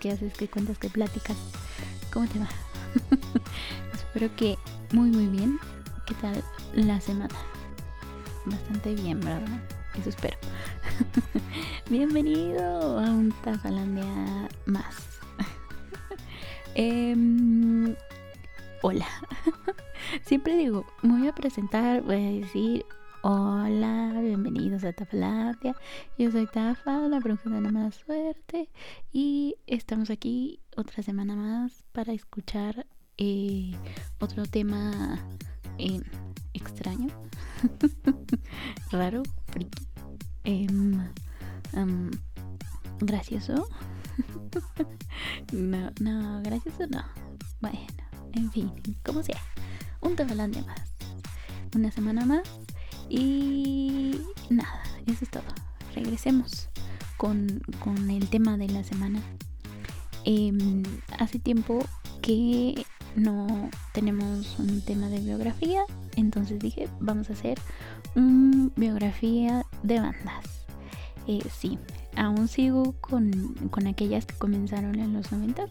¿Qué haces? ¿Qué cuentas? ¿Qué pláticas? ¿Cómo te va? Espero que muy muy bien. ¿Qué tal la semana? Bastante bien, ¿verdad? Eso espero. Bienvenido a un Tafalandia más. Em, hola. Siempre digo, me voy a presentar, voy a decir hola, bienvenidos a Tafalandia. Yo soy Tafa, la bruja de la mala suerte. Y estamos aquí otra semana más para escuchar eh, otro tema eh, extraño, raro, friki, em, gracioso. no, no, gracioso no. Bueno, en fin, como sea. Un de más. Una semana más. Y nada, eso es todo. Regresemos con, con el tema de la semana. Em, hace tiempo que no tenemos un tema de biografía, entonces dije, vamos a hacer una biografía de bandas. Eh, sí, aún sigo con, con, aquellas que comenzaron en los 90.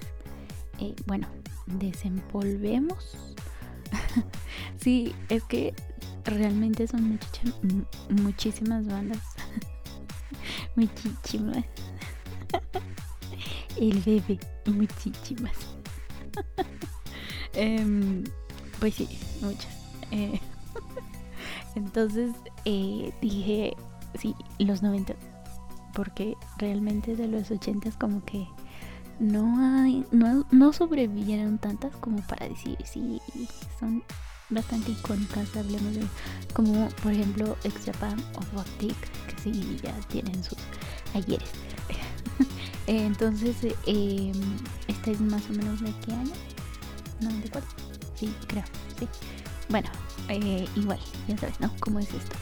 Eh, bueno, desempolvemos. sí, es que realmente son muchísimas bandas. muchísimas. El bebé, muchísimas. Em, pues sí, muchas. Eh, entonces eh, dije, sí, los 90, porque realmente de los 80 como que no hay, no, no sobrevivieron tantas como para decir, sí, son bastante icónicas, hablemos de como por ejemplo Ex Japan o Boutique, que sí ya tienen sus ayeres. Entonces, eh, esta es más o menos de qué año? 94. Sí, creo, sí. Bueno, eh, igual, ya sabes, ¿no? ¿Cómo es esto?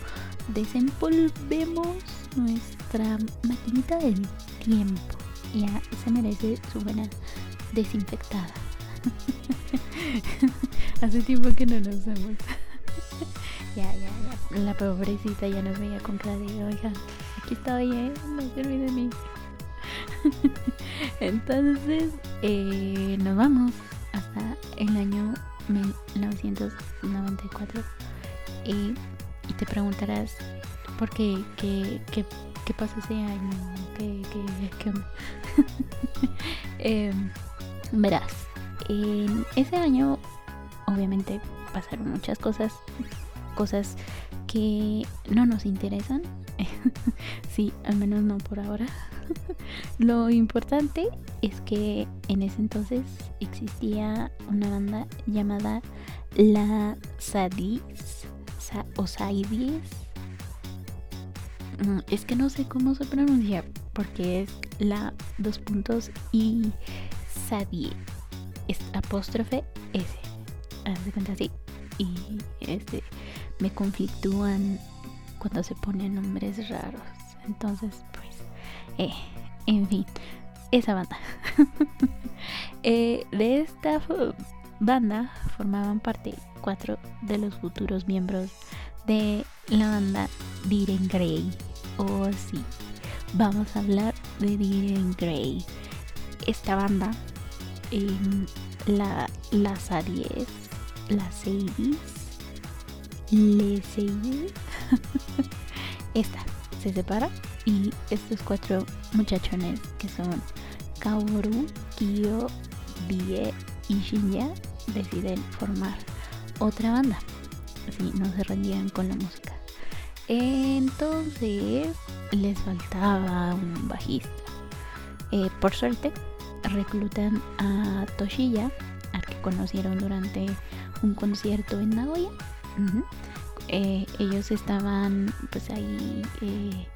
Desempolvemos nuestra maquinita del tiempo. Ya se merece su buena desinfectada. Hace tiempo que no nos vemos. ya, ya, ya. La pobrecita ya nos veía con cara oiga, aquí estoy, ¿eh? No se olvide de mí. Entonces, eh, nos vamos hasta el año 1994 y, te preguntarás por qué, qué, qué, qué pasó ese año, qué, qué, qué eh, verás, en ese año obviamente pasaron muchas cosas, cosas que no nos interesan, sí, al menos no por ahora. Lo importante es que en ese entonces existía una banda llamada La Sadis o Saidis. Mm, es que no sé cómo se pronuncia porque es la dos puntos y Sadie es apóstrofe S. Haz cuenta así. Y este me conflictúan cuando se ponen nombres raros. Entonces, pues, eh, en fin, esa banda. eh, de esta banda formaban parte cuatro de los futuros miembros de la banda Diren Grey. Oh, sí, vamos a hablar de Diren Grey. Esta banda, eh, la, las Aries, las Sadis, Les Sadis, esta se separa y estos cuatro muchachones que son Kaoru, Kyo, Bie y Shinya deciden formar otra banda. Así no se rendían con la música. Entonces les faltaba un bajista. Eh, por suerte reclutan a Toshiya, al que conocieron durante un concierto en Nagoya. Eh, ellos estaban pues ahí eh,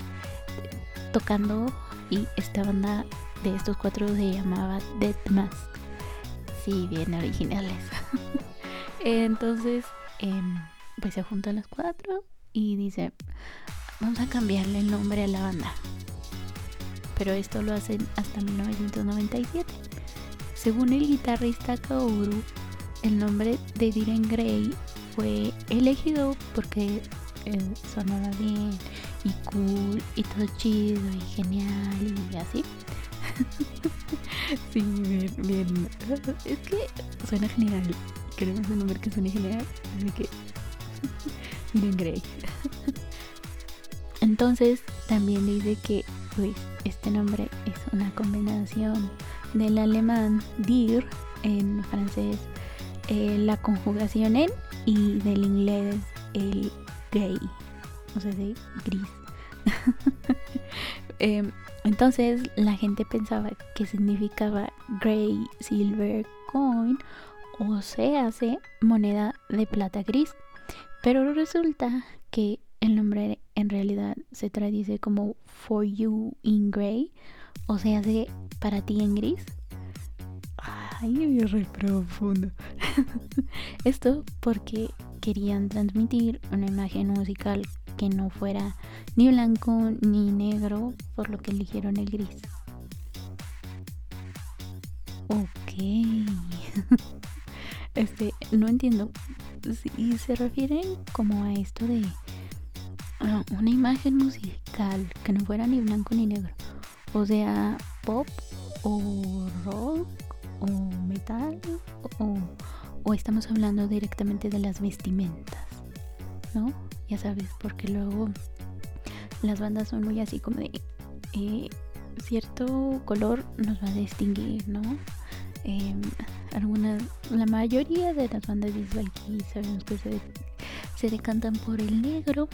tocando y esta banda de estos cuatro se llamaba Dead Mask. Sí, bien originales. Entonces, em, pues se juntan los cuatro y dice, vamos a cambiarle el nombre a la banda. Pero esto lo hacen hasta 1997. Según el guitarrista Kaoru, el nombre de Diren Gray fue elegido porque eh, sonaba bien y cool y todo chido y genial y así. sí, bien, bien. Es que suena genial. Queremos un nombre que suene genial. Así que miren Grey. Entonces también dice que este nombre es una combinación del alemán dir en francés eh, la conjugación en y del inglés el gray, o sea, gris. Em, entonces la gente pensaba que significaba gray silver coin o se hace moneda de plata gris. Pero resulta que el nombre en realidad se traduce como for you in gray o se hace para ti en gris. Ay, re profundo. Esto porque querían transmitir una imagen musical que no fuera ni blanco ni negro, por lo que eligieron el gris. Ok. Este, no entiendo. Si se refieren como a esto de una imagen musical que no fuera ni blanco ni negro. O sea, pop o rock o metal o, o estamos hablando directamente de las vestimentas, ¿no? Ya sabes, porque luego las bandas son muy así como de eh, cierto color nos va a distinguir, ¿no? Em, algunas, la mayoría de las bandas visual aquí sabemos que se, se decantan por el negro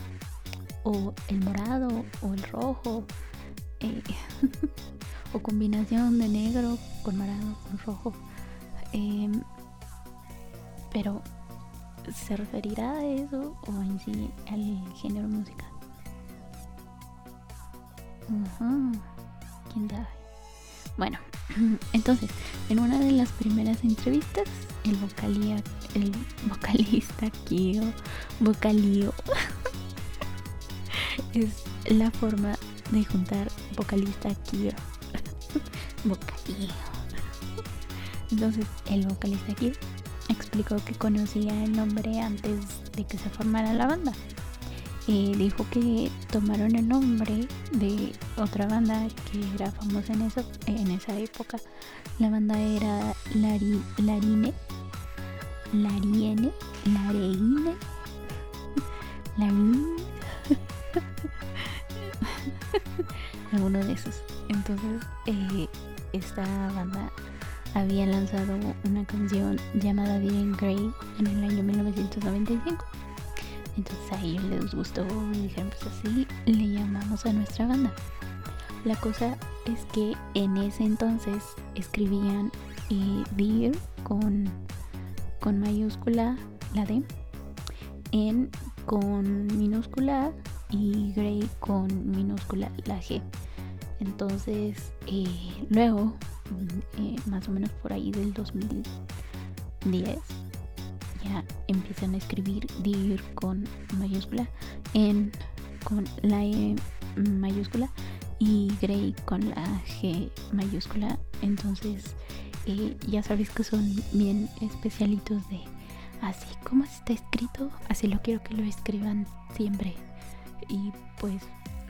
o el morado o el rojo eh, o combinación de negro con morado con rojo. Em, pero se referirá a eso o en sí al género musical quién sabe. Bueno entonces en una de las primeras entrevistas el vocalía el vocalista Kio vocalío es la forma de juntar vocalista Kio vocalío entonces el vocalista Kio explicó que conocía el nombre antes de que se formara la banda. Y dijo que tomaron el nombre de otra banda que era famosa en, eso, en esa época. La banda era Lari, Larine, Lariene, Lareine, Larine, alguno de esos. Entonces, eh, esta banda había lanzado una canción llamada Bien Grey en el año 1995. Entonces a ellos les gustó y dijeron, pues así le llamamos a nuestra banda. La cosa es que en ese entonces escribían eh, con, con mayúscula la D, en con minúscula y Grey con minúscula la G. Entonces, eh, luego, eh, más o menos por ahí del 2010, ya empiezan a escribir DIR con mayúscula, en con la E mayúscula y Grey con la G mayúscula. Entonces, eh, ya sabéis que son bien especialitos de así como está escrito, así lo quiero que lo escriban siempre. Y pues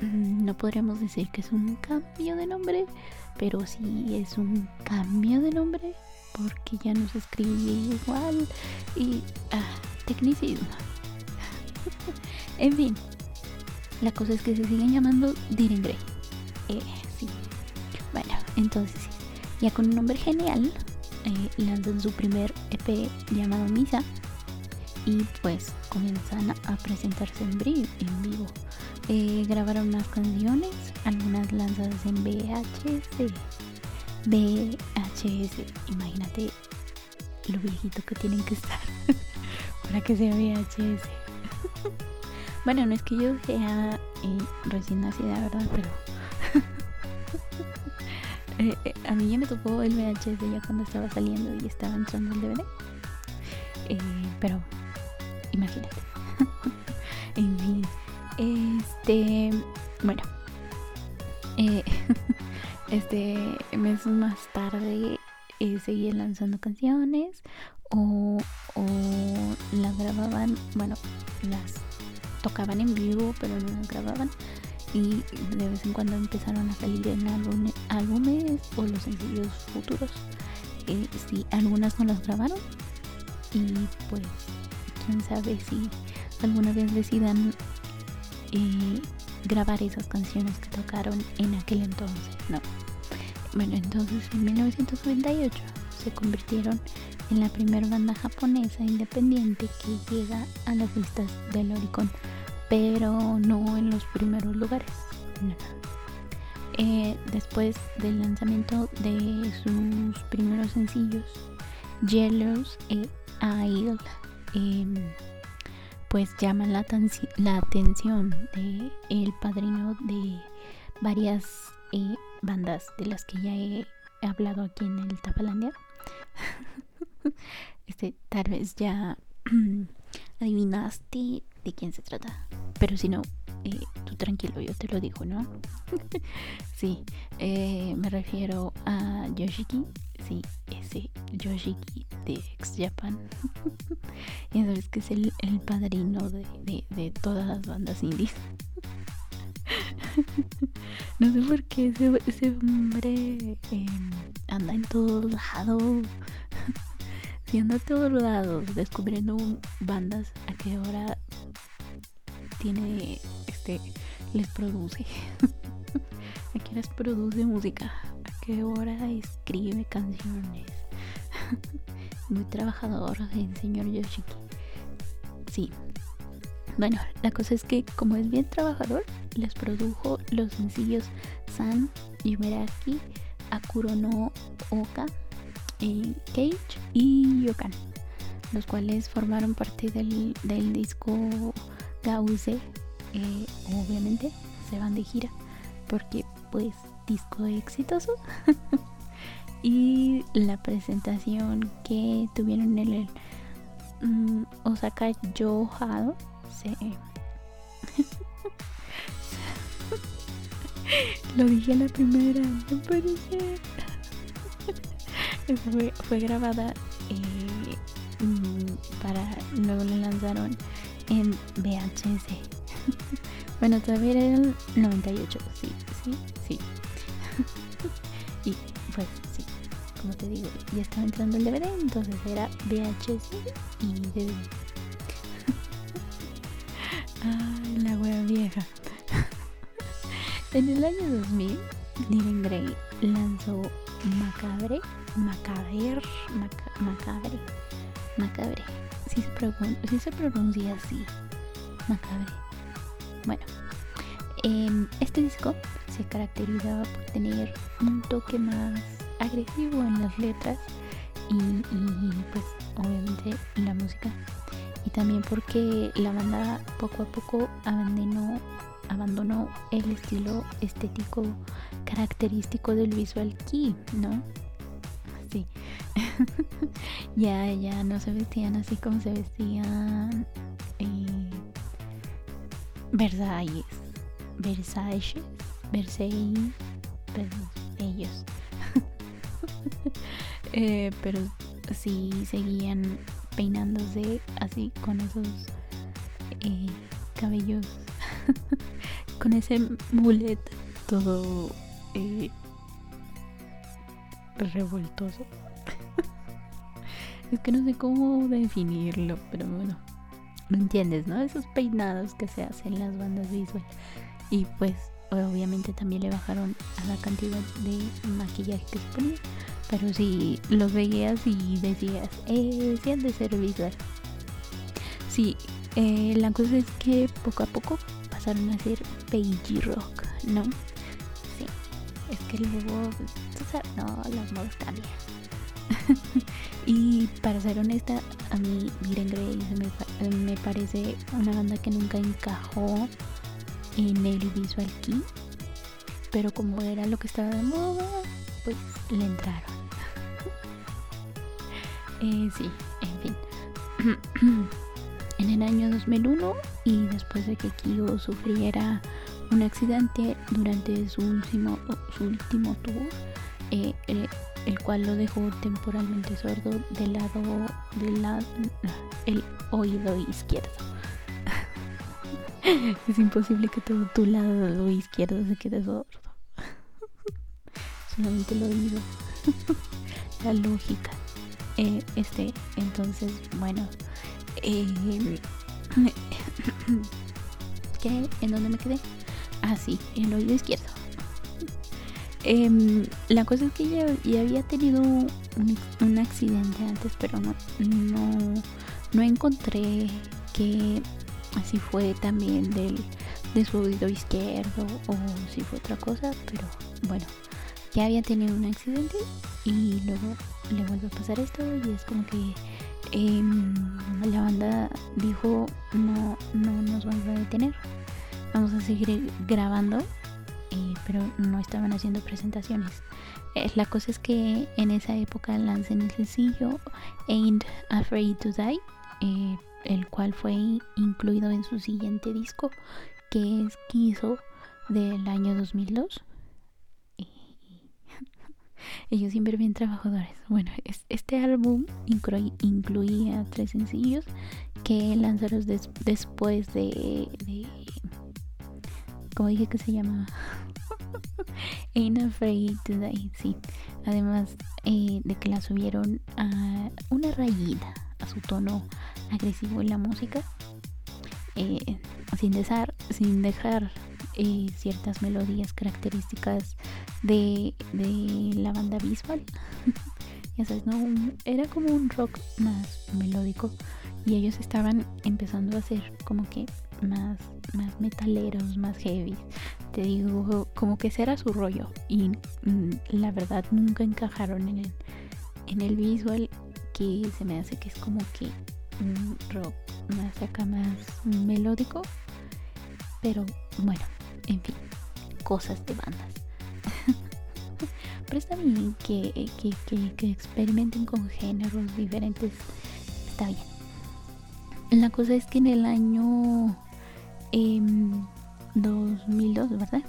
no podríamos decir que es un cambio de nombre, pero sí es un cambio de nombre porque ya no se escribe igual y ah, tecnicismo. en fin, la cosa es que se siguen llamando Diren Grey. Eh, sí. Bueno, entonces ya con un nombre genial, eh, lanzan su primer EP llamado Misa y pues comienzan a presentarse en, en vivo. Eh, grabaron unas canciones, algunas lanzadas en VHS, VHS, imagínate lo viejito que tienen que estar para que sea VHS. bueno, no es que yo sea eh, recién nacida, ¿verdad? Pero eh, eh, a mí ya me tocó el VHS ya cuando estaba saliendo y estaba entrando el DVD. pero imagínate. en fin, este, bueno, este meses más tarde eh, seguían lanzando canciones o, las grababan, bueno, las tocaban en vivo, pero no las grababan. Y de vez en cuando empezaron a salir en álbumes o los sencillos futuros. Eh, sí, algunas no las grabaron. Y pues, quién sabe si alguna vez decidan eh, grabar esas canciones que tocaron en aquel entonces, ¿no? Bueno, entonces en 1998 se convirtieron en la primera banda japonesa independiente que llega a las listas del Oricon, pero no en los primeros lugares. Eh, después del lanzamiento de sus primeros sencillos, Yellows e Idol, em, pues llaman la, la atención de el padrino de varias eh, bandas de las que ya he hablado aquí en el Tapalandia. este, tal vez ya adivinaste de quién se trata. Pero si no, eh, tú tranquilo, yo te lo digo, ¿no? sí, eh, me refiero a Yoshiki. Sí, ese Yoshiki de Ex Japan. y sabes que es el, padrino de, todas las bandas indies. no sé por qué ese, hombre em, anda en todos lados siendo a todos lados, descubriendo bandas a qué hora tiene, este, les produce, a qué les produce música, a qué hora escribe canciones. Muy trabajador el señor Yoshiki. Sí. Bueno, la cosa es que como es bien trabajador, les produjo los sencillos San, Yumeraki, Akuro no Oka, Cage y Yokan, los cuales formaron parte del, disco Gause. Eh, obviamente se van de gira porque pues disco exitoso. y la presentación que tuvieron en el mm, Osaka Yohado se... Lo dije la primera, me parece fue, grabada eh, mm, para luego la lanzaron en VHS. bueno, todavía era el 98, sí, sí, sí. Ya estaba entrando el DVD, entonces era VHS y DVD. Ay, la wea vieja. en el año 2000, Living Grey lanzó Macabre Macaber, macabre, macabre. Si se, se pronuncia así, macabre. Bueno, em, este disco se caracterizaba por tener un toque más agresivo en las letras y, pues obviamente la música. Y también porque la banda poco a poco abandonó abandonó el estilo estético característico del visual key, ¿no? ya, ya no se vestían así como se vestían eh, Versalles, Versailles, Versailles, ellos. eh, pero sí seguían peinándose así con esos eh, cabellos, con ese mulet todo eh, revoltoso. es que no sé cómo definirlo, pero bueno, lo entiendes, ¿no? Esos peinados que se hacen en las bandas visuales. Y pues obviamente también le bajaron a la cantidad de maquillaje que se ponía. Pero si los veías y decías, eh, sí han de ser visual. Sí, eh, la cosa es que poco a poco pasaron a ser beige rock, ¿no? Es que luego, no, las modas cambian. y para ser honesta, a mí Miren Grey me, me, parece una banda que nunca encajó en el visual key. Pero como era lo que estaba de moda, pues le entraron. Eh, sí, en fin. en el año 2001 y después de que Kyo sufriera un accidente durante su último, su último tour, eh, el, cual lo dejó temporalmente sordo del lado del lado el oído izquierdo. es imposible que todo tu lado izquierdo se quede sordo. Solamente lo digo. La lógica. Eh, este, entonces, bueno. Eh, ¿Qué? ¿En dónde me quedé? Ah, sí, en el oído izquierdo. Em, la cosa es que ya, ya había tenido un, accidente antes, pero no, no, no encontré que así fue también del, de su oído izquierdo o si fue otra cosa, pero bueno, ya había tenido un accidente y luego le vuelve a pasar esto y es como que em, la banda dijo no, no nos vamos a detener, vamos a seguir grabando, eh, pero no estaban haciendo presentaciones. Eh, la cosa es que en esa época lancen el sencillo Ain't Afraid to Die, eh, el cual fue incluido en su siguiente disco, que es Kizo del año 2002. Ellos siempre bien trabajadores. Bueno, este álbum incluía tres sencillos que lanzaron después de, de... ¿Cómo dije que se llamaba? Ain't Afraid to Die, sí. Además eh, de que la subieron a una rayita a su tono agresivo en la música, eh, sin dejar, sin dejar eh, ciertas melodías características de, la banda visual. ya sabes, ¿no? era como un rock más melódico y ellos estaban empezando a hacer como que más, más metaleros, más heavy. Te digo, como que ese era su rollo y mm, la verdad nunca encajaron en el, en el visual que se me hace que es como que un rock más acá más melódico. Pero bueno, en fin, cosas de bandas. Pero está bien que, que, experimenten con géneros diferentes. Está bien. La cosa es que en el año 2002, em, ¿verdad?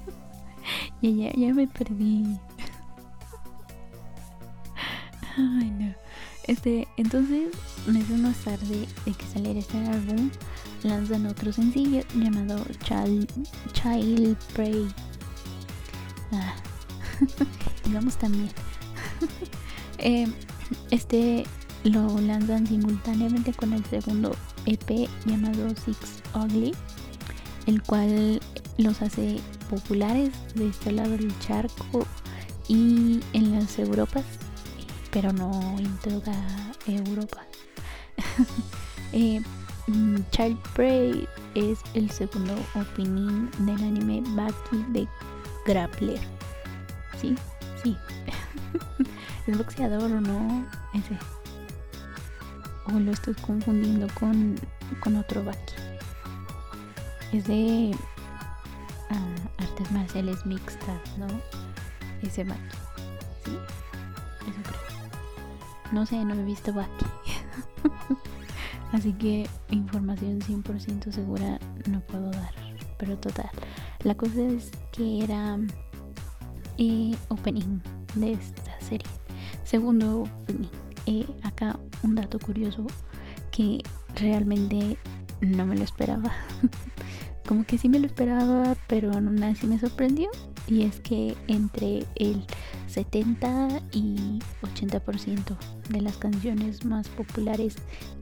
ya, ya, ya me perdí. Ay, no. Este, entonces, meses más tarde de que saliera este álbum, lanzan otro sencillo llamado Child, Child Prey. Ah. digamos también. Eh, este lo lanzan simultáneamente con el segundo EP llamado Six Ugly, el cual los hace populares de este lado del charco y en las Europas, pero no en toda Europa. eh, Child Prey es el segundo opening del anime Baki de Grappler. ¿Sí? Sí. ¿Es boxeador o no? Ese. O lo estoy confundiendo con, con otro Baki. Es de ah, artes marciales mixtas, ¿no? Ese Baki. ¿Sí? Eso creo. No sé, no he visto Baki. Así que información 100% segura no puedo dar. Pero total. La cosa es que era eh, opening de esta serie. Segundo opening. Eh, acá un dato curioso que realmente no me lo esperaba. Como que sí me lo esperaba, pero aún así me sorprendió. Y es que entre el 70 y 80% de las canciones más populares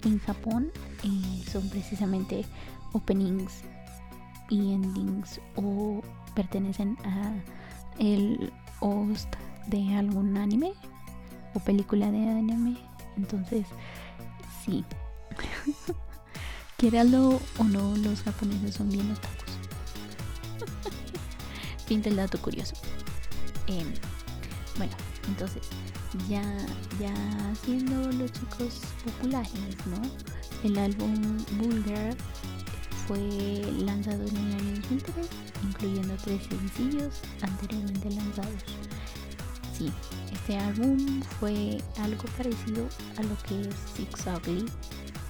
en Japón eh, son precisamente openings y endings o pertenecen a el host de algún anime o película de anime. Entonces, sí. Quieralo o no, los japoneses son bien otakus. fin del dato curioso. Eh, bueno, entonces, ya, ya siendo los chicos populares, ¿no? El álbum Vulgar fue lanzado en el año 2003, incluyendo tres sencillos anteriormente lanzados. Sí, este álbum fue algo parecido a lo que es Six Ugly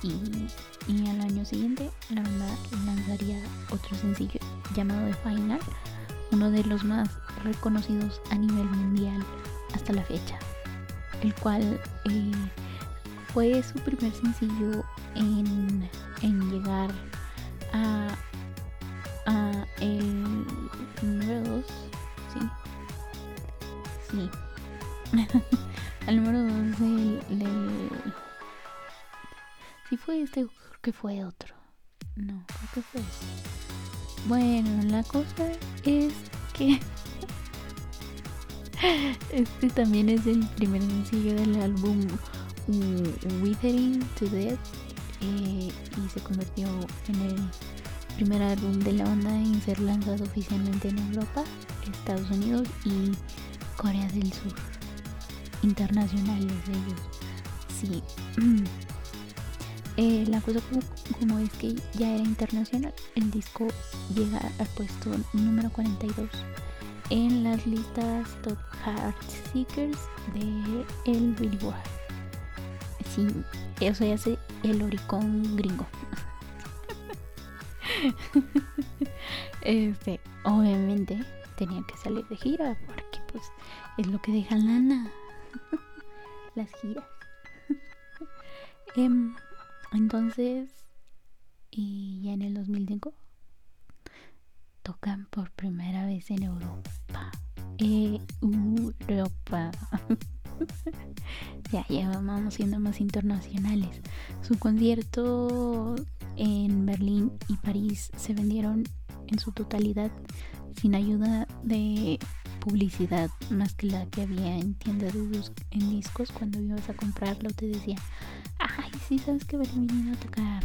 y, y al año siguiente la banda lanzaría otro sencillo llamado The Final, uno de los más reconocidos a nivel mundial hasta la fecha, el cual eh, fue su primer sencillo en, llegar a, a el número 2, sí. Sí. al número 2 del, del... Si fue este, creo que fue otro. No, creo que fue este. Bueno, la cosa es que este también es el primer sencillo del álbum Withering to Death eh, y se convirtió en el primer álbum de la banda en ser lanzado oficialmente en Europa, Estados Unidos y Corea del Sur. Internacionales ellos. Sí. Eh, la cosa como, es que ya era internacional, el disco llega al puesto número 42 en las listas Top Heart Seekers de el Billboard. Sí, eso ya hace el Oricon gringo. este, obviamente tenía que salir de gira porque pues es lo que deja lana. Las giras. Em, entonces, y ya en el 2005 tocan por primera vez en Europa. Europa. ya, ya vamos siendo más internacionales. Su concierto en Berlín y París se vendieron en su totalidad sin ayuda de publicidad más que la que había en tiendas de en discos cuando ibas a comprarlo te decía sí sabes que va a tocar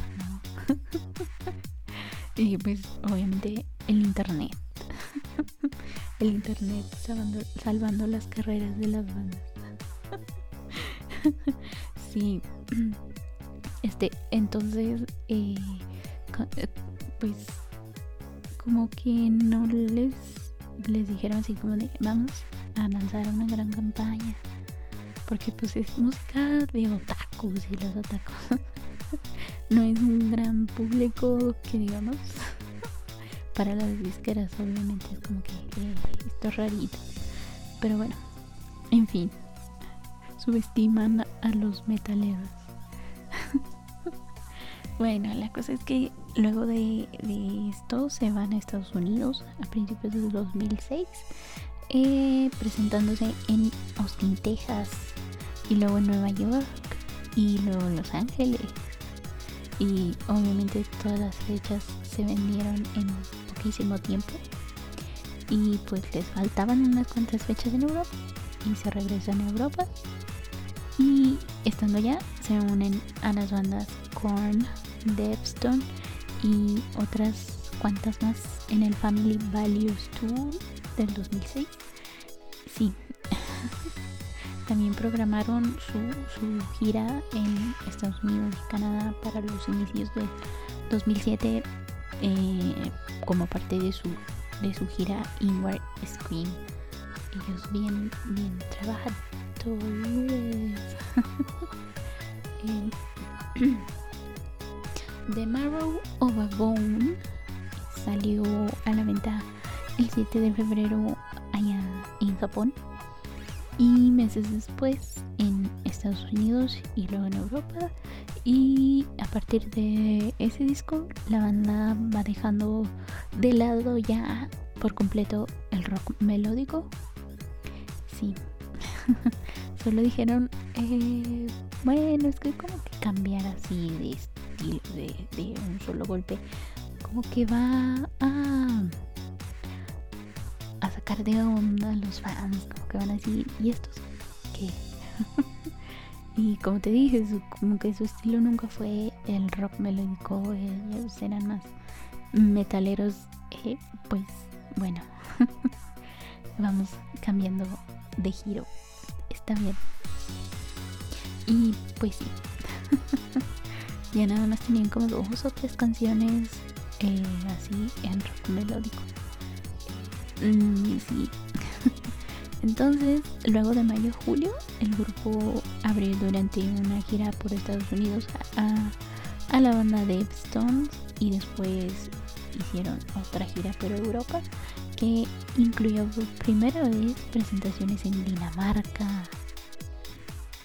y pues obviamente el internet. El internet salvando, las carreras de las bandas. Sí. Este entonces eh, eh, pues como que no les les dijeron así como de vamos a lanzar una gran campaña porque pues es música de y los otakus no es un gran público que digamos. Para las disqueras obviamente es como que eh, esto es rarito. Pero bueno en fin. Subestiman a los metaleros. Bueno la cosa es que Luego de, esto se van a Estados Unidos a principios del 2006, eh, presentándose en Austin, Texas, y luego en Nueva York, y luego Los Ángeles. Y obviamente todas las fechas se vendieron en poquísimo tiempo. Y pues les faltaban unas cuantas fechas en Europa y se regresan a Europa. Y estando ya, se unen a las bandas Korn, Devstone y otras cuantas más en el Family Values Tour del 2006. También programaron su, gira en Estados Unidos y Canadá para los inicios del 2007 eh, como parte de su, de su gira Inward Scream. Ellos bien, bien trabajadores. eh, The Marrow of a Bone salió a la venta el 7 de febrero allá en Japón y meses después en Estados Unidos y luego en Europa. Y a partir de ese disco la banda va dejando de lado ya por completo el rock melódico. Sí. Solo dijeron eh, bueno es que como que cambiar así de de, un solo golpe, como que va a, sacar de onda los fans, como que van a decir, ¿y estos qué? y como te dije, como que su estilo nunca fue el rock melódico, ellos eran más metaleros, eh, pues bueno, vamos cambiando de giro, está bien. Y pues sí. ya nada más tenían como dos o tres canciones eh, así en rock melódico. Mm, sí. Entonces, luego de mayo-julio, el grupo abrió durante una gira por Estados Unidos a, a la banda de Stones y después hicieron otra gira por Europa que incluyó por primera vez presentaciones en Dinamarca,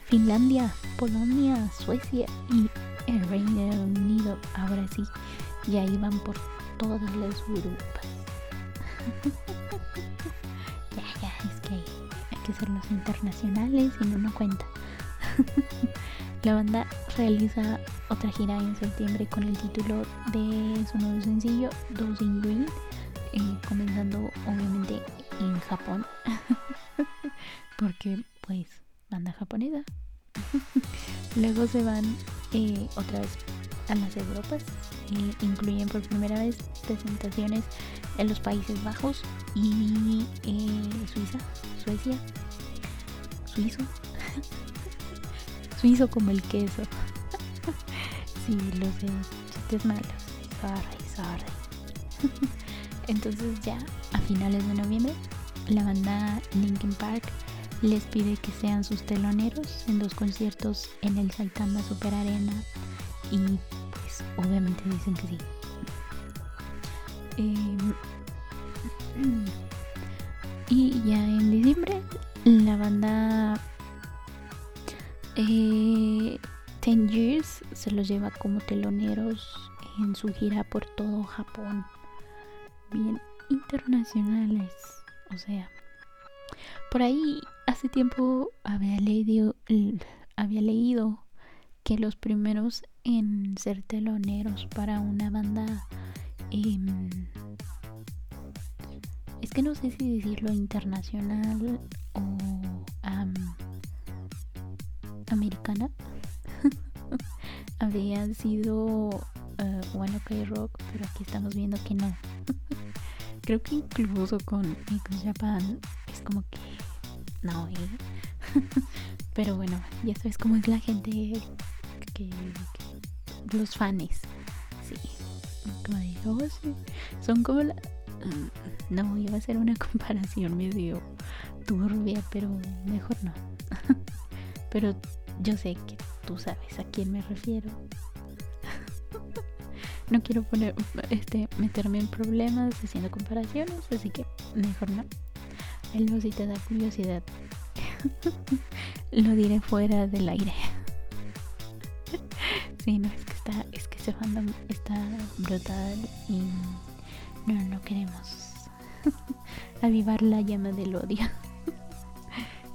Finlandia, Polonia, Suecia y el Reino Unido. Ahora sí, y ahí van por todas las Europas. Que los internacionales y no nos cuenta. La banda realiza otra gira en septiembre con el título de su nuevo sencillo, Dosing Green, eh, comenzando obviamente en Japón, porque pues banda japonesa. Luego se van eh, otra vez a las Europas e incluyen por primera vez presentaciones en los Países Bajos y eh, Suiza, Suecia, Suizo, Suizo como el queso. sí, lo sé, chistes malos. Sorry, sorry. Entonces ya a finales de noviembre la banda Linkin Park les pide que sean sus teloneros en dos conciertos en el Saltama Super Arena y pues obviamente dicen que sí. Em, y ya en diciembre la banda eh, Ten Years se los lleva como teloneros en su gira por todo Japón. Bien internacionales. O sea, por ahí hace tiempo había leído, había leído que los primeros en ser teloneros para una banda em, es que no sé si decirlo internacional o americana. Había sido uh, One Ok Rock pero aquí estamos viendo que no. Creo que incluso con X Japan es como que no ¿eh? pero bueno ya sabes cómo es la gente que, los fans sí como digo oh, son como la mm, no iba a ser una comparación medio turbia pero mejor no. Pero yo sé que tú sabes a quién me refiero. No quiero poner este meterme en problemas haciendo comparaciones así que mejor no. Luego si te da curiosidad lo diré fuera del aire. Sí no es que está es que ese fandom está brutal y no no queremos avivar la llama del odio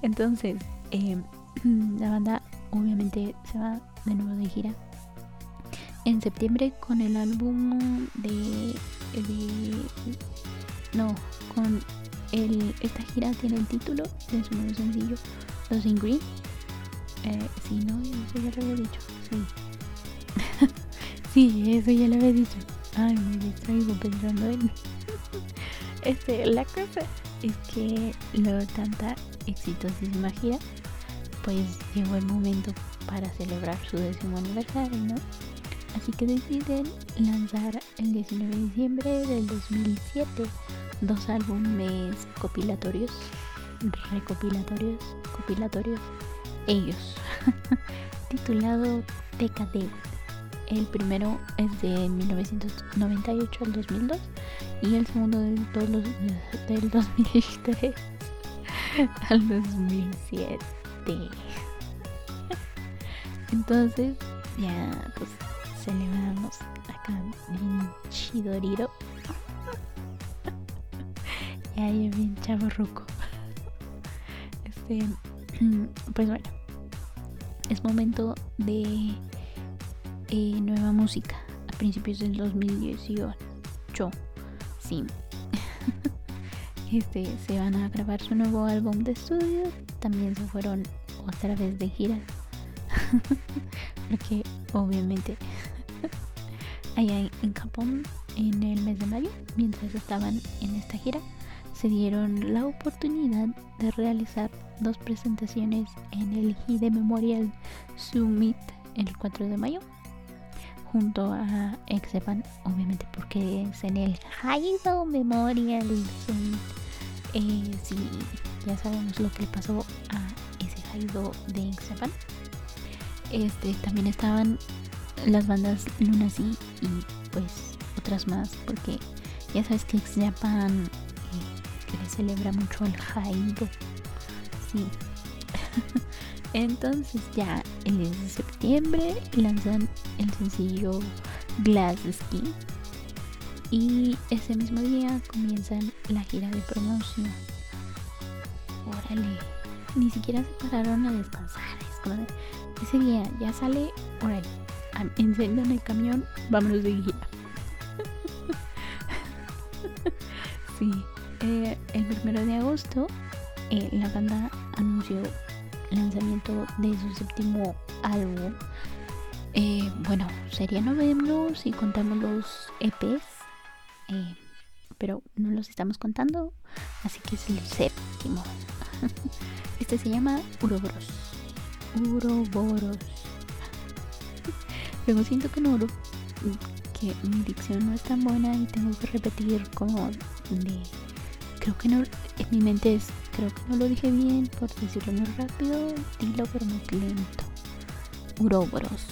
entonces eh, la banda obviamente se va de nuevo de gira en septiembre con el álbum de, no con el esta gira tiene el título de su nuevo sencillo Los in Green. Eh, sí no eso ya lo había dicho sí. Sí eso ya lo había dicho. Ay me distraigo pensando en este la cosa es que luego tanta exitosísima gira pues llegó el momento para celebrar su décimo aniversario así que deciden lanzar el 19 de diciembre del 2007 dos álbumes compilatorios, recopilatorios, compilatorios, ellos, titulado Decade. El primero es de 1998 al 2002 y el segundo del, del 2003 al 2007. Entonces, ya pues celebramos acá bien chidoriro. ya, ya bien chaborruco. Este, pues bueno, es momento de eh, nueva música a principios del 2018. Sí. Se van a grabar su nuevo álbum de estudio. También se fueron otra vez de gira. Porque obviamente allá en Japón en el mes de mayo, mientras estaban en esta gira, se dieron la oportunidad de realizar dos presentaciones en el Hide Memorial Summit el 4 de mayo junto a Exepan, obviamente porque es en el Haido Memorial Summit. Eh, si ya sabemos lo que le pasó a ese Haido de Exepan. Este, también estaban las bandas Lunacy y pues otras más porque ya sabes que Ex Japan eh, le celebra mucho el Haido. Sí. Entonces ya el 10 de septiembre lanzan el sencillo Glass Skin y ese mismo día comienzan la gira de promoción. Órale, ni siquiera se pararon a descansar. Ese día ya sale, órale, enciendan el camión, vámonos de gira. sí, eh, el primero de agosto eh, la banda anunció lanzamiento de su séptimo álbum. Eh, bueno, sería noveno si contamos los EPs, pero no los estamos contando, así que es el séptimo. este se llama Uroboros. Uroboros. Luego siento que no, que mi dicción no es tan buena y tengo que repetir como de creo que no en mi mente es creo que no lo dije bien por decirlo muy rápido dilo pero muy lento Uroboros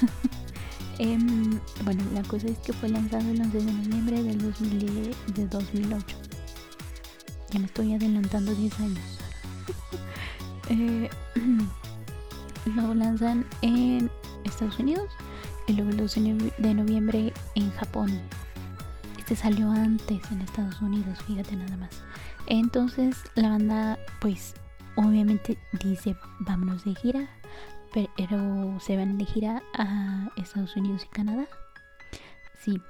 em, bueno la cosa es que fue lanzado el 11 de noviembre del 2000, de 2008 ya me estoy adelantando 10 años eh, lo lanzan en Estados Unidos y luego el 12 de noviembre en Japón. Este salió antes en Estados Unidos, fíjate nada más. Entonces la banda pues obviamente dice vámonos de gira, pero se van de gira a Estados Unidos y Canadá. Sí.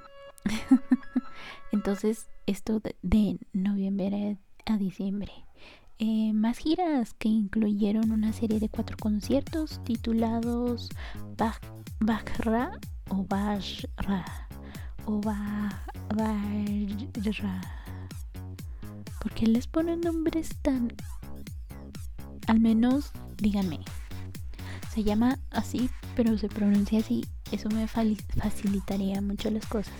Entonces esto de noviembre a diciembre. Eh, más giras que incluyeron una serie de cuatro conciertos titulados Bajra o Bajra o Bajra. ¿Por qué les ponen nombres tan... Al menos díganme. Se llama así, pero se pronuncia así. Eso me facilitaría mucho las cosas.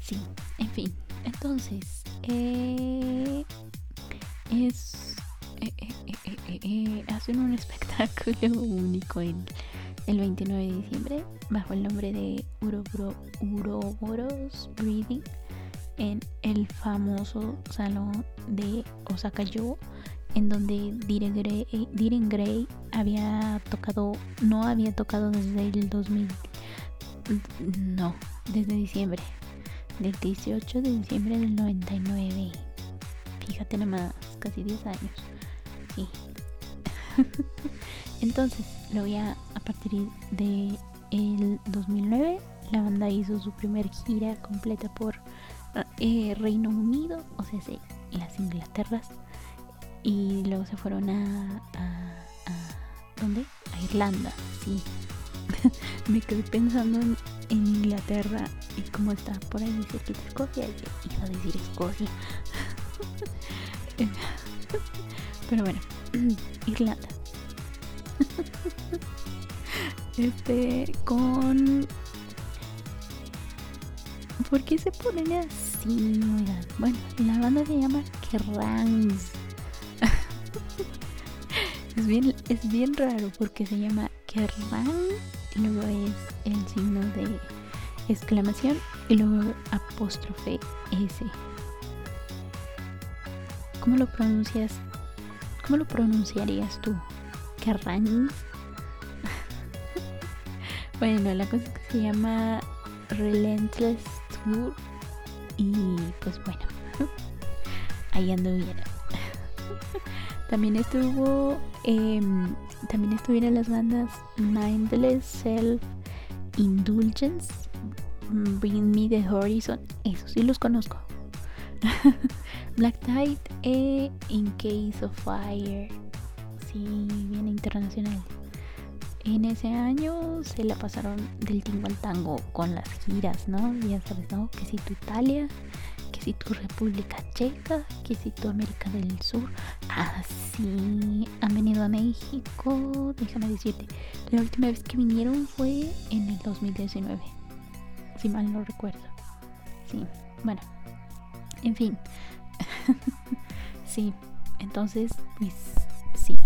Sí, en fin. Entonces, eh, es eh, eh, eh, hacen un espectáculo único el, el 29 de diciembre bajo el nombre de Uroboros Breathing en el famoso salón de Osaka-yo en donde Diren Gray, había tocado, no había tocado desde el 2000, no, desde diciembre, del 18 de diciembre del 99. Fíjate más casi 10 años. Sí. Entonces, lo voy a, a partir de el 2009, la banda hizo su primer gira completa por eh, Reino Unido, o sea, sí, las Inglaterras, y luego se fueron a, a, ¿dónde? A Irlanda, sí. Me quedé pensando en, Inglaterra y cómo está por ahí cerquita Escocia, iba a decir Escocia. Pero bueno, Irlanda. Este, con... ¿Por qué se ponen así? Bueno, la banda se llama Kerrangs. Bien, es bien raro porque se llama Kerrang y luego es el signo de exclamación y luego apóstrofe S. ¿Cómo lo pronuncias? ¿Cómo lo pronunciarías tú? ¿Kerrang? bueno, la cosa es que se llama Relentless Tour y pues bueno, ahí ando bien. también estuvo, eh, también estuvieron las bandas Mindless Self Indulgence, Bring Me the Horizon, eso sí los conozco. Black Tide e In Case of Fire. Sí, bien internacional. En ese año se la pasaron del tingo al tango con las giras, ¿no? Ya sabes, ¿no? Que si tu Italia, República Checa, que si tu América del Sur. Así han venido a México. Déjame decirte, la última vez que vinieron fue en el 2019. Si mal no recuerdo. Sí, bueno. En fin. sí, entonces, pues sí.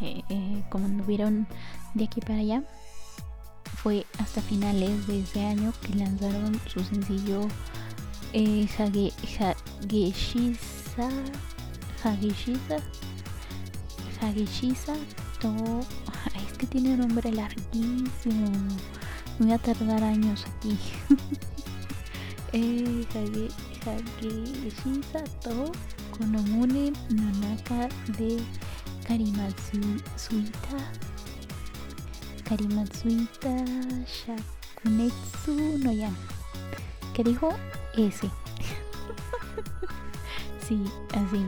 Eh, eh, como anduvieron de aquí para allá, fue hasta finales de ese año que lanzaron su sencillo eh, Hage, Hageshiza. Hageshiza. Hageshiza. To, es que tiene un nombre larguísimo. Voy a tardar años aquí. eh, Hage, Hage Shisato Konomune Nonaka de Karimatsuita Karimatsuita Shakunetsu no Yan ¿Qué dijo? Ese Sí, así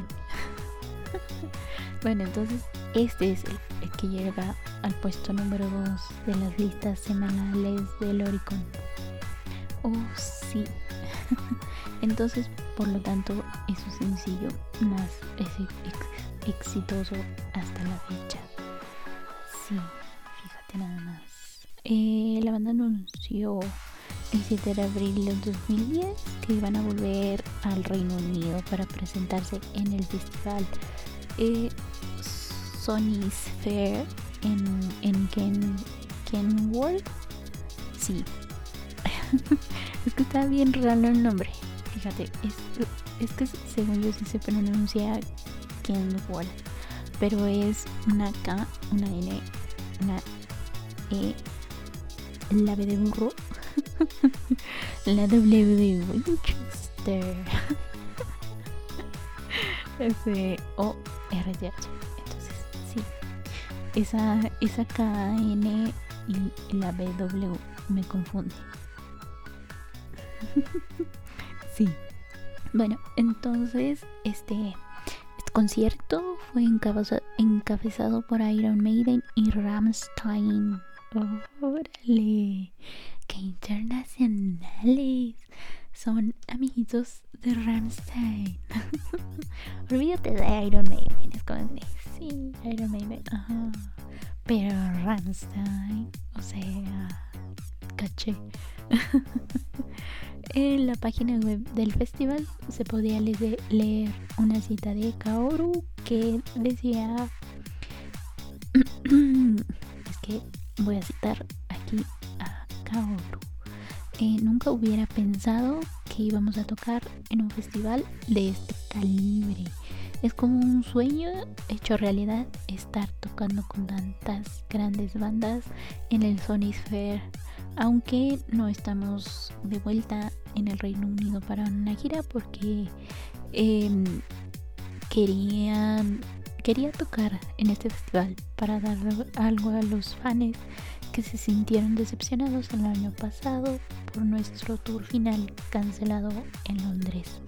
Bueno, entonces este es el, que llega al puesto número 2 de las listas semanales del Oricon. Oh, sí. Entonces, por lo tanto, es su sencillo más exitoso hasta la fecha. Sí, fíjate nada más. Eh, la banda anunció el 7 de abril del 2010 que iban a volver al Reino Unido para presentarse en el festival eh, Sony's Fair en, en Ken, Kenworth. Sí. es que está bien raro el nombre. Fíjate, es, que según yo sí se pronuncia Kenworth. Pero es una K, una N, una E, la B de burro, la W Winchester. S O R H esa, esa KN y la BW me confunde. sí. Bueno, entonces este, este concierto fue encabezado por Iron Maiden y Ramstein. ¡Órale! ¡Qué internacionales! Son amiguitos de Ramstein. Olvídate de Iron Maiden. Es como sí, Iron Maiden, ajá. Pero Rammstein, o sea, caché. en la página web del festival se podía leer una cita de Kaoru que decía es que voy a citar aquí a Kaoru eh, nunca hubiera pensado que íbamos a tocar en un festival de este calibre es como un sueño hecho realidad estar tocando con tantas grandes bandas en el Sony Sphere. Aunque no estamos de vuelta en el Reino Unido para una gira porque em, quería, quería tocar en este festival para dar algo a los fans que se sintieron decepcionados el año pasado por nuestro tour final cancelado en Londres.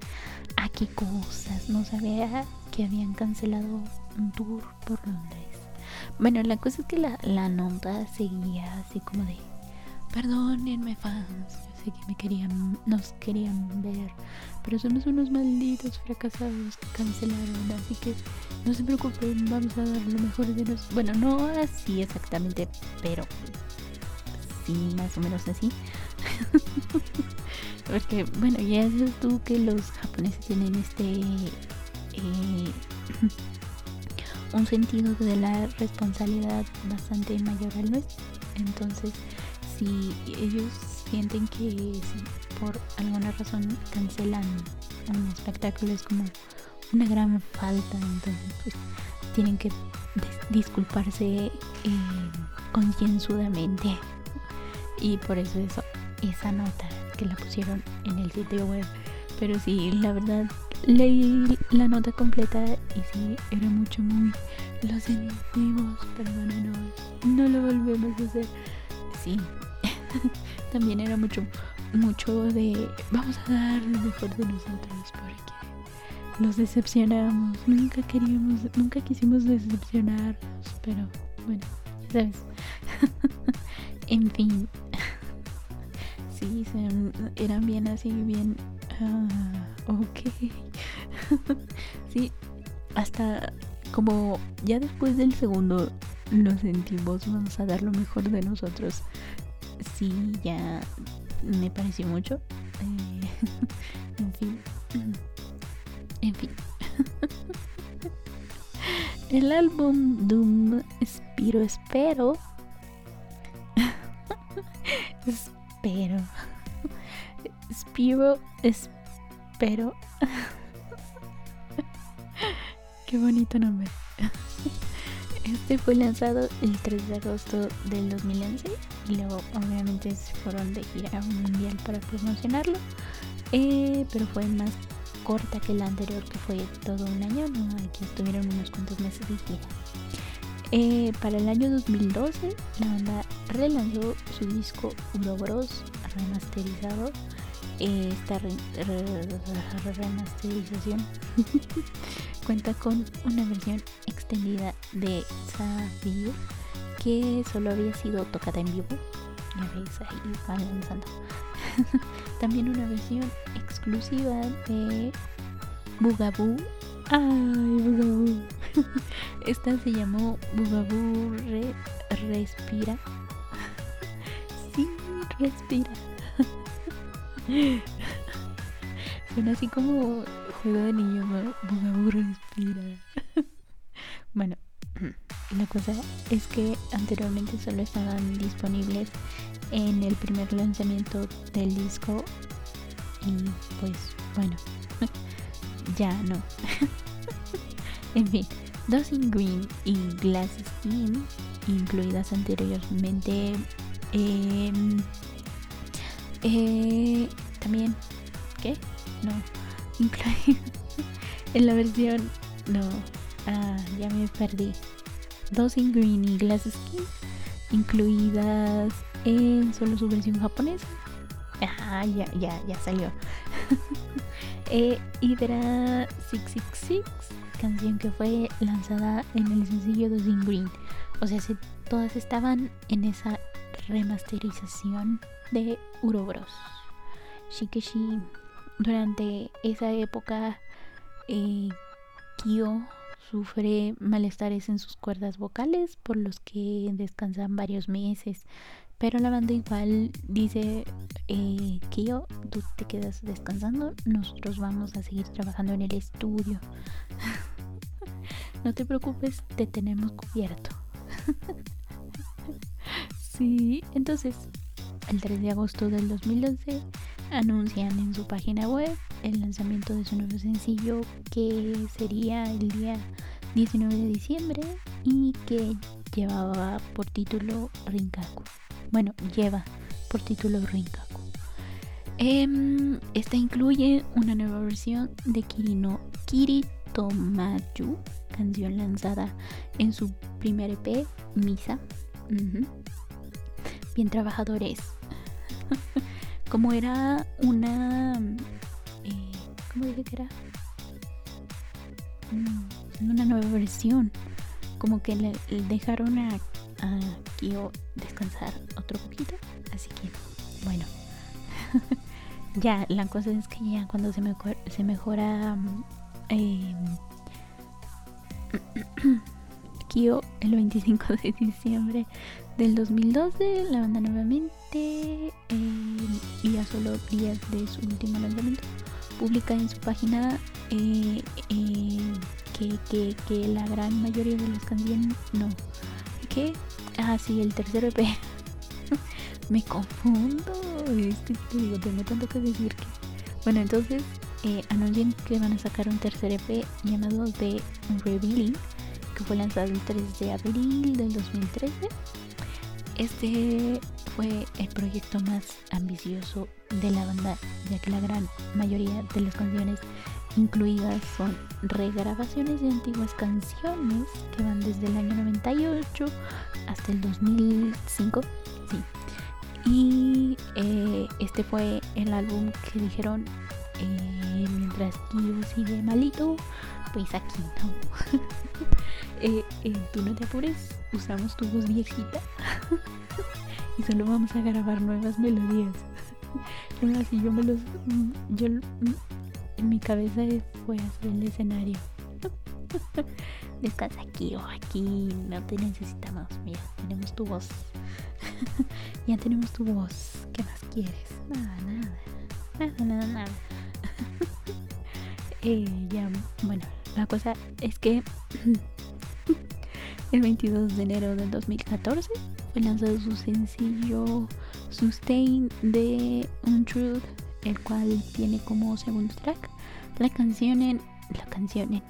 Aquí cosas, no sabía que habían cancelado un tour por Londres. Bueno, la cosa es que la, la nota seguía así como de, perdónenme fans, que me querían, nos querían ver, pero somos unos malditos fracasados que cancelaron, así que no se preocupen, vamos a dar lo mejor de nosotros. Bueno, no así exactamente, pero sí, más o menos así. Porque, bueno, ya sabes tú que los japoneses tienen este. Eh, un sentido de la responsabilidad bastante mayor al nuestro. Entonces, si ellos sienten que por alguna razón cancelan un espectáculo, es como una gran falta. Entonces, pues tienen que disculparse eh, concienzudamente. Y por eso eso, esa nota que la pusieron en el sitio web. Pero sí, la verdad, leí la nota completa y sí, era mucho, muy. Lo sentimos, perdónenos, no lo volvemos a hacer. Sí, también era mucho, mucho de. Vamos a dar lo mejor de nosotros porque nos decepcionamos. Nunca queríamos, nunca quisimos decepcionarnos, pero bueno, sabes. en fin, sí, eran bien así, bien... Uh, ok. sí, hasta como ya después del segundo lo sentimos, vamos a dar lo mejor de nosotros. Sí, ya me pareció mucho. Eh, en fin. En fin. El álbum Doom Espiro Espero espero. Espiro, espero. Qué bonito nombre. Este fue lanzado el 3 de agosto del 2011 y luego obviamente se fueron de gira mundial para promocionarlo. eh, pero fue más corta que la anterior que fue todo un año, no, aquí estuvieron unos cuantos meses de gira. Eh, para el año 2012 la banda relanzó su disco Uroboros remasterizado. Esta remasterización cuenta con una versión extendida de Zafir que solo había sido tocada en vivo. Ya veis, ahí lanzando. También una versión exclusiva de Bugaboo. Ay, Bugaboo. Esta se llamó Bugaboo Respira. Sí, respira. Suena así como juego de niño, Bugaboo Respira. bueno, la cosa es que anteriormente solo estaban disponibles en el primer lanzamiento del disco y pues bueno, ya no. en fin, Dosing Green y Glass Skin, incluidas anteriormente, em, eh, también, ¿qué? No, en la versión, no, ah, ya me perdí. Dosing Green y Glass Skin, incluidas en solo su versión japonesa. Ah, ya, ya, ya salió. eh, Hydra 666, canción que fue lanzada en el sencillo de Zing Green. O sea, si todas estaban en esa remasterización de Urobros. Shikeshi, durante esa época, eh, Kyo sufre malestares en sus cuerdas vocales por los que descansan varios meses. Pero la banda igual dice, eh, Kyo, tú te quedas descansando, nosotros vamos a seguir trabajando en el estudio. no te preocupes, te tenemos cubierto. sí, entonces, el 3 de agosto del 2011 anuncian en su página web el lanzamiento de su nuevo sencillo que sería el día 19 de diciembre y que llevaba por título Rinkaku bueno, lleva por título Rinkaku. Em, esta incluye una nueva versión de Kirino Kiritomayu, canción lanzada en su primer EP, Misa. Bien trabajadores. Como era una... Eh, ¿Cómo dije que era? Mm, una nueva versión. Como que le dejaron a a Kyo descansar otro poquito. Así que, bueno. ya, la cosa es que ya cuando se, mejora, se mejora eh, Kyo el 25 de diciembre del 2012, la banda nuevamente em, y a solo días de su último lanzamiento publica en su página eh, eh, que, que, que la gran mayoría de las canciones no que Ah, sí, el tercer EP. Me confundo. Este, digo, tengo tanto que decir que. Bueno, entonces eh, anuncian que van a sacar un tercer EP llamado The Revealing, fue lanzado el 3 de abril del 2013. Este fue el proyecto más ambicioso de la banda, ya que la gran mayoría de las canciones incluidas son regrabaciones de antiguas canciones que van desde el año 98 hasta el 2005. Sí. Y eh, este fue el álbum que dijeron eh, mientras Kyo sigue malito, pues aquí no. Eh, tú no te apures, usamos tu voz viejita y solo vamos a grabar nuevas melodías. así yo me los. Yo en mi cabeza fue hacer el escenario. Descansa aquí o aquí, no te necesitamos. Mira, tenemos tu voz. ya tenemos tu voz. ¿Qué más quieres? Nada, nada. Nada, nada, nada. eh, ya, bueno, la cosa es que el 22 de enero del 2014 fue lanzado su sencillo Sustain de Untruth el cual tiene como segundo track. La canción en la canción en.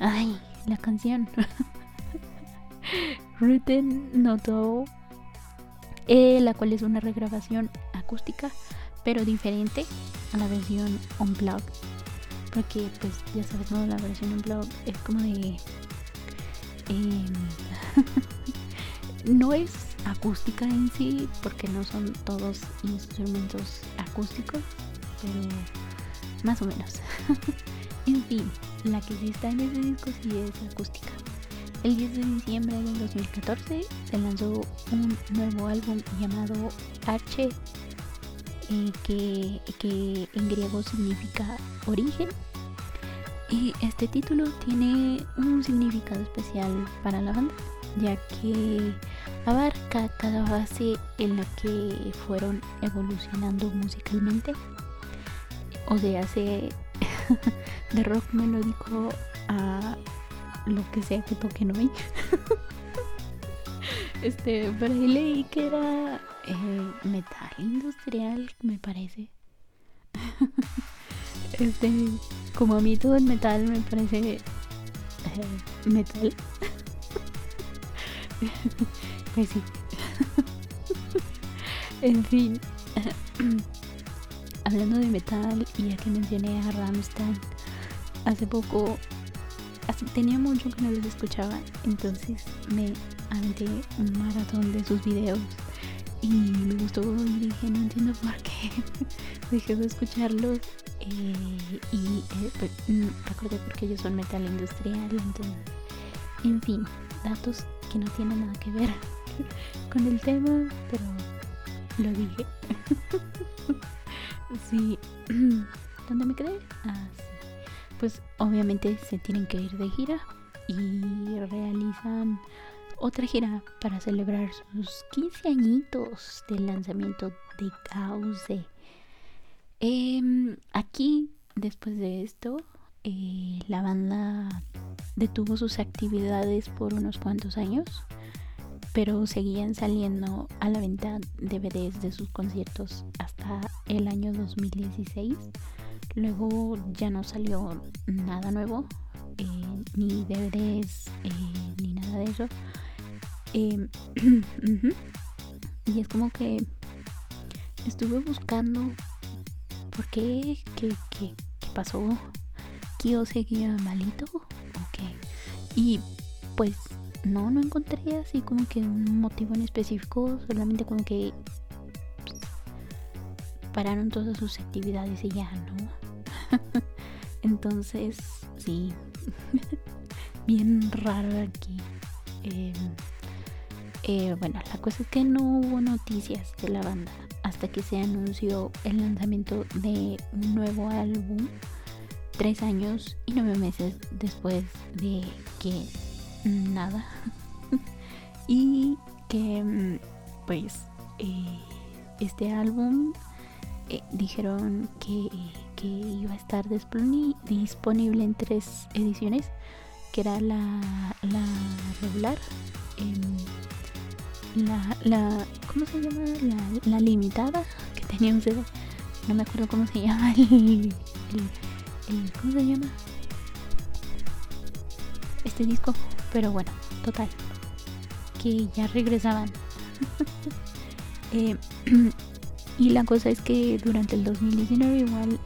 Ay la canción. Written Noto eh, la cual es una regrabación acústica pero diferente a la versión unplugged. Porque pues ya sabes, ¿no? La versión unplugged es como de... Em, no es acústica en sí, porque no son todos instrumentos acústicos, pero más o menos. en fin, la que sí está en ese disco sí es acústica. El 10 de diciembre del 2014 se lanzó un nuevo álbum llamado H, que, que en griego significa origen. Y este título tiene un significado especial para la banda, ya que abarca cada fase en la que fueron evolucionando musicalmente. O sea, hace de rock melódico a lo que sea que toquen hoy. este, por que era metal industrial, me parece. este, como a mí todo el metal me parece eh, metal. pues sí. en fin. Hablando de metal y ya que mencioné a Ramstein, hace poco tenía mucho que no los escuchaba, entonces me aventé un maratón de sus videos y me gustó y dije, no entiendo por qué dejé de escucharlos eh, y eh, pues, mm, recordé porque ellos son metal industrial, entonces, en fin, datos que no tienen nada que ver con el tema, pero lo dije. sí, ¿dónde me quedé? Ah, sí pues obviamente se tienen que ir de gira y realizan otra gira para celebrar sus 15 añitos del lanzamiento de Cause. Em, aquí, después de esto, eh, la banda detuvo sus actividades por unos cuantos años, pero seguían saliendo a la venta DVDs de sus conciertos hasta el año 2016 Luego ya no salió nada nuevo, eh, ni DVDs, eh, ni nada de eso. Y es como que estuve buscando por qué, qué, qué, qué pasó, yo seguía malito o qué. Y pues no, no encontré así como que un motivo en específico, solamente como que pararon todas sus actividades y ya, ¿no? Entonces, sí, bien raro aquí. Em, eh, bueno, la cosa es que no hubo noticias de la banda hasta que se anunció el lanzamiento de un nuevo álbum tres años y nueve meses después de que nada. Y que mm, pues eh, este álbum eh, dijeron que iba a estar disponible en tres ediciones, que era la, la regular, la, la, ¿cómo se llama? La, limitada, que tenía un CD, no me acuerdo cómo se llama, el, el, ¿cómo se llama? Este disco, pero bueno, total, que ya regresaban. eh, y la cosa es que durante el 2019 igual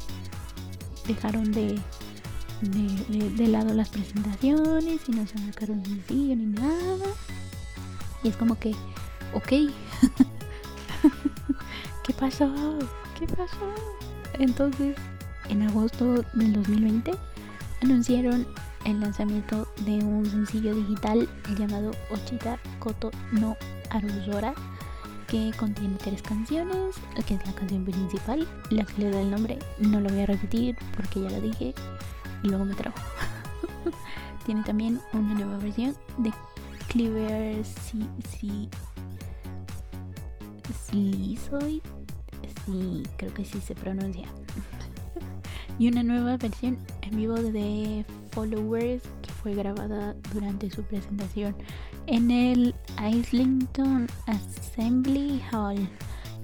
dejaron de, de, lado las presentaciones y no sacaron sencillo ni nada. Y es como que, ok, ¿qué pasó? ¿Qué pasó? Entonces, en agosto del 2020 anunciaron el lanzamiento de un sencillo digital llamado Ochita Koto no Aruzora que contiene tres canciones, que es la canción principal, la que le da el nombre, no lo voy a repetir porque ya lo dije y luego me trajo. tiene también una nueva versión de Cleaver si, soy, sí, creo que sí se pronuncia. y una nueva versión en vivo de Followers que fue grabada durante su presentación en el Islington Assembly Hall.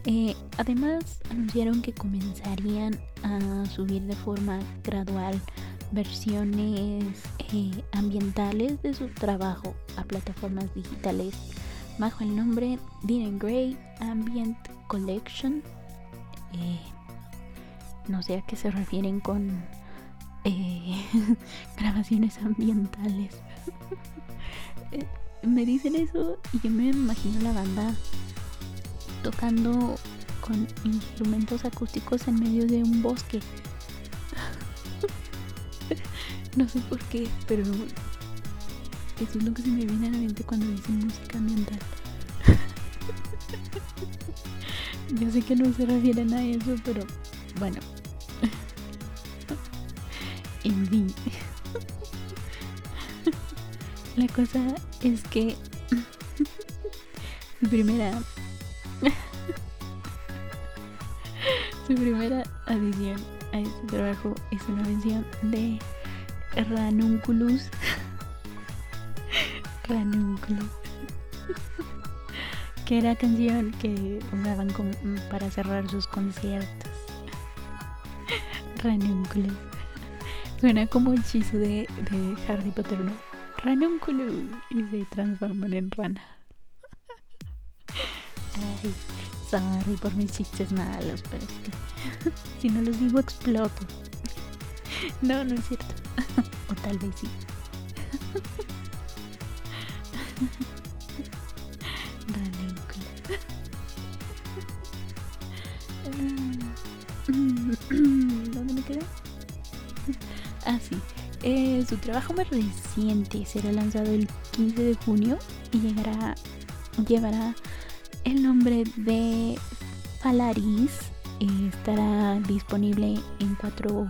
Eh, además, anunciaron que comenzarían a subir de forma gradual versiones eh, ambientales de su trabajo a plataformas digitales bajo el nombre Dean Gray Ambient Collection. Eh, no sé a qué se refieren con eh, grabaciones ambientales. Eh, me dicen eso y yo me imagino la banda tocando con instrumentos acústicos en medio de un bosque. no sé por qué, pero eso es lo que se me viene a la mente cuando dicen música ambiental. Yo sé que no se refieren a eso, pero bueno. en fin. La cosa es que su primera su primera adición a este trabajo es una mención de Ranunculus Ranunculus que era canción que usaban para cerrar sus conciertos Ranunculus suena como hechizo de, de Harry Potter ¿no? Ranunculus y se transforman en rana Ay, sorry por mis chistes malos, pero es que si no los digo exploto. No, no es cierto. o tal vez sí. Trabajo más reciente será lanzado el 15 de junio y llegará, llevará el nombre de Palaris eh, estará disponible en cuatro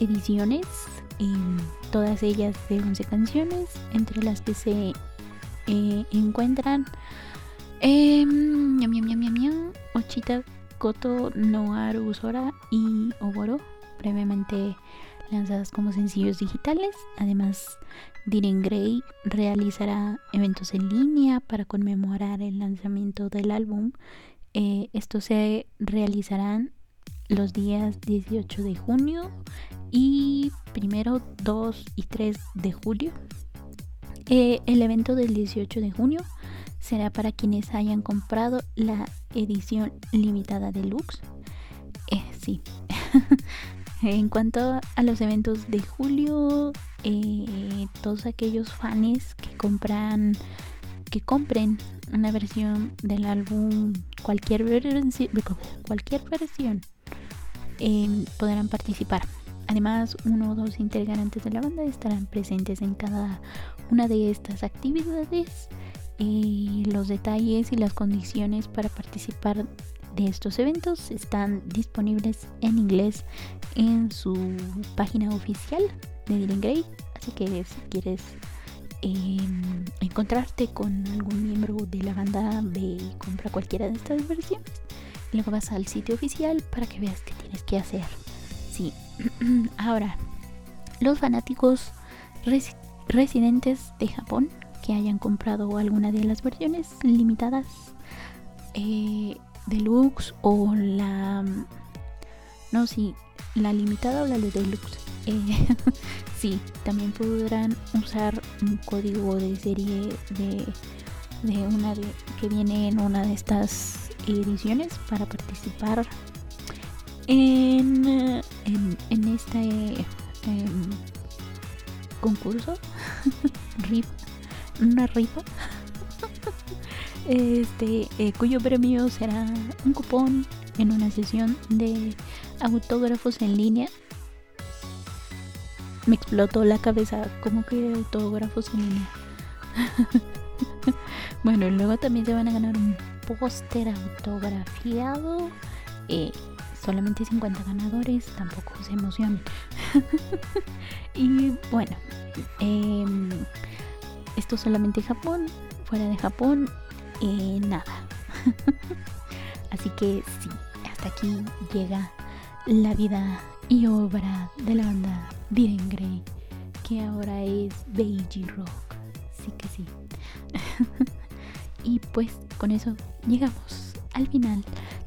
ediciones, todas ellas de 11 canciones, entre las que se eh, encuentran eh, Ochita Koto Noaru Sora y Oboro, brevemente lanzadas como sencillos digitales. Además, Diren Gray realizará eventos en línea para conmemorar el lanzamiento del álbum. Eh, estos se realizarán los días 18 de junio y primero 2 y 3 de julio. Eh, el evento del 18 de junio será para quienes hayan comprado la edición limitada deluxe. Eh, sí. En cuanto a los eventos de julio, eh, todos aquellos fans que compran, que compren una versión del álbum, cualquier, cualquier versión, eh, podrán participar. Además, uno o dos integrantes de la banda estarán presentes en cada una de estas actividades. Y los detalles y las condiciones para participar de estos eventos están disponibles en inglés en su página oficial de Dylan Gray. Así que si quieres em, encontrarte con algún miembro de la banda, compra cualquiera de estas versiones. Y luego vas al sitio oficial para que veas qué tienes que hacer. Sí. Ahora, los fanáticos residentes de Japón que hayan comprado alguna de las versiones limitadas eh, deluxe o la no sí la limitada o la de deluxe. Eh, sí también podrán usar un código de serie de, de una de, que viene en una de estas ediciones para participar en, en, en este em, concurso. Rifa una rifa este, eh, cuyo premio será un cupón en una sesión de autógrafos en línea. Me explotó la cabeza, como que autógrafos en línea. bueno, luego también se van a ganar un póster autografiado. Eh, solamente 50 ganadores, tampoco se emocionen. y bueno, em, esto solamente Japón. Fuera de Japón nada. Así que sí, hasta aquí llega la vida y obra de la banda Diren Grey, que ahora es Beiji Rock. Sí que sí. y pues con eso llegamos al final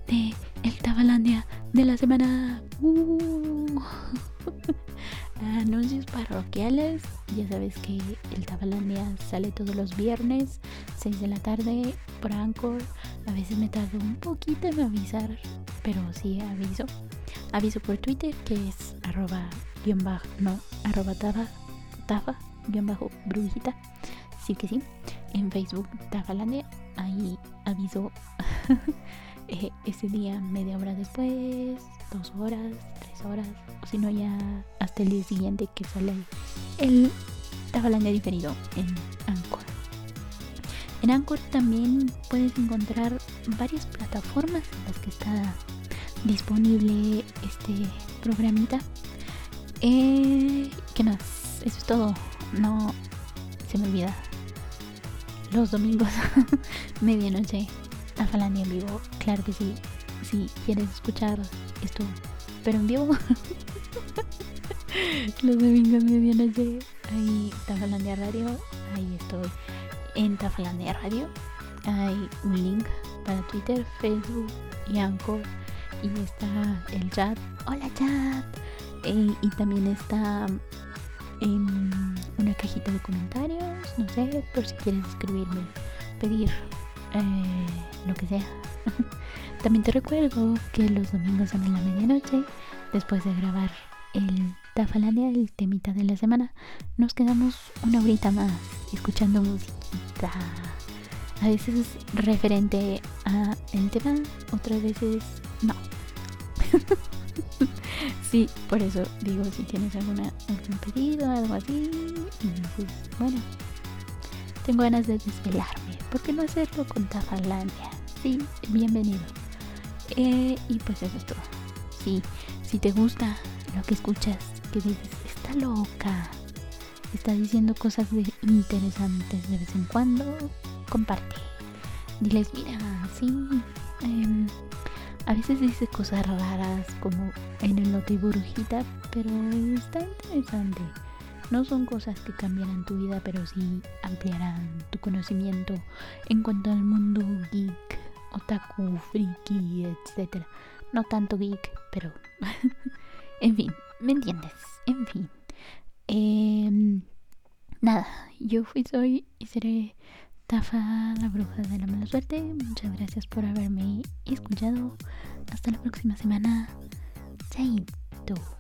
de el Tabalandia de la semana. Uh. Anuncios parroquiales. Ya sabes que el Tabalandia sale todos los viernes, 6 de la tarde, por Anchor. A veces me tardo un poquito en avisar, pero sí aviso. aviso por Twitter que es arroba guion bajo, no, arroba tafa, tafa, guion bajo brujita. Sí que sí. En Facebook Tafalandia, ahí aviso eh, ese día media hora después, dos horas, tres horas, o si no ya hasta el día siguiente que sale el Tafalandia diferido en Anchor. En Anchor también puedes encontrar varias plataformas en las que está disponible este programita. Eh, ¿Qué más? Eso es todo. No se me olvida. Los domingos, medianoche, Tafalandia en vivo. Claro que sí. Si quieres escuchar esto, pero en vivo. Los domingos, medianoche, ahí Tafalandia Radio. Ahí estoy en Tafalandia Radio hay un link para Twitter, Facebook y Anchor. Y está el chat. Hola chat. Eh, y también está una cajita de comentarios. No sé, por si quieres escribirme, pedir eh, lo que sea. también te recuerdo que los domingos a la medianoche, después de grabar el Tafalandia, el temita de la semana, nos quedamos una horita más escuchando musiquita. A veces referente a el tema, otras veces no. sí, por eso digo, si tienes alguna, algún pedido, algo así, pues bueno, tengo ganas de desvelarme. ¿Por qué no hacerlo con Tafalandia? Sí, bienvenido. Eh, y pues eso es todo. Sí, si te gusta lo que escuchas, que dices, está loca, está diciendo cosas interesantes de vez en cuando, comparte. Diles, mira, sí. Em, a veces dice cosas raras como en el Noti Burujita, pero está interesante. No son cosas que cambiarán tu vida, pero sí ampliarán tu conocimiento en cuanto al mundo geek, otaku, friki, etc. No tanto geek, pero... en fin, ¿me entiendes? En fin. Eh, nada, yo fui, soy y seré Tafa, la bruja de la mala suerte. Muchas gracias por haberme escuchado. Hasta la próxima semana. Chaito.